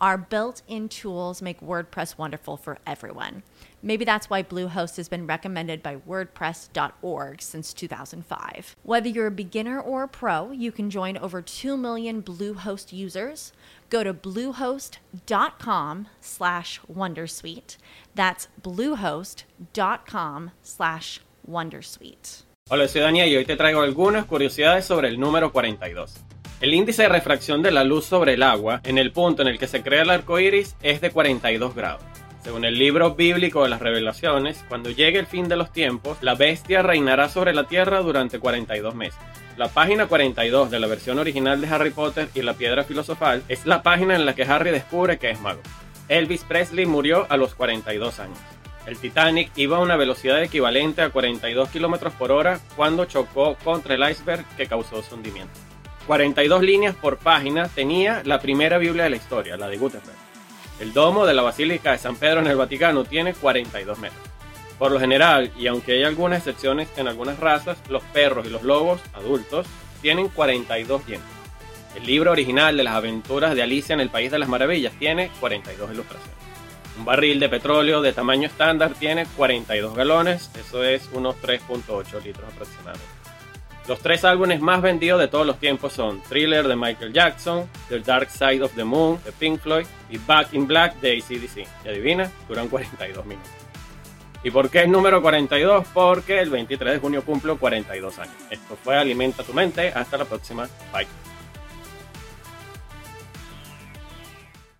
Our built in tools make WordPress wonderful for everyone. Maybe that's why Bluehost has been recommended by WordPress.org since 2005. Whether you're a beginner or a pro, you can join over 2 million Bluehost users. Go to bluehost.com slash Wondersuite. That's bluehost.com slash Wondersuite. Hola, soy Daniel y hoy te traigo algunas curiosidades sobre el número 42. El índice de refracción de la luz sobre el agua en el punto en el que se crea el arco iris es de 42 grados. Según el libro bíblico de las revelaciones, cuando llegue el fin de los tiempos, la bestia reinará sobre la tierra durante 42 meses. La página 42 de la versión original de Harry Potter y la piedra filosofal es la página en la que Harry descubre que es mago. Elvis Presley murió a los 42 años. El Titanic iba a una velocidad equivalente a 42 km por hora cuando chocó contra el iceberg que causó su hundimiento. 42 líneas por página tenía la primera Biblia de la historia, la de Gutenberg. El domo de la Basílica de San Pedro en el Vaticano tiene 42 metros. Por lo general, y aunque hay algunas excepciones en algunas razas, los perros y los lobos adultos tienen 42 dientes. El libro original de las aventuras de Alicia en el País de las Maravillas tiene 42 ilustraciones. Un barril de petróleo de tamaño estándar tiene 42 galones, eso es unos 3.8 litros aproximadamente. Los tres álbumes más vendidos de todos los tiempos son Thriller de Michael Jackson, The Dark Side of the Moon de Pink Floyd y Back in Black de ACDC. ¿Y adivina? Duran 42 minutos. ¿Y por qué es número 42? Porque el 23 de junio cumplo 42 años. Esto fue Alimenta tu mente. Hasta la próxima. Bye.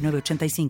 906985.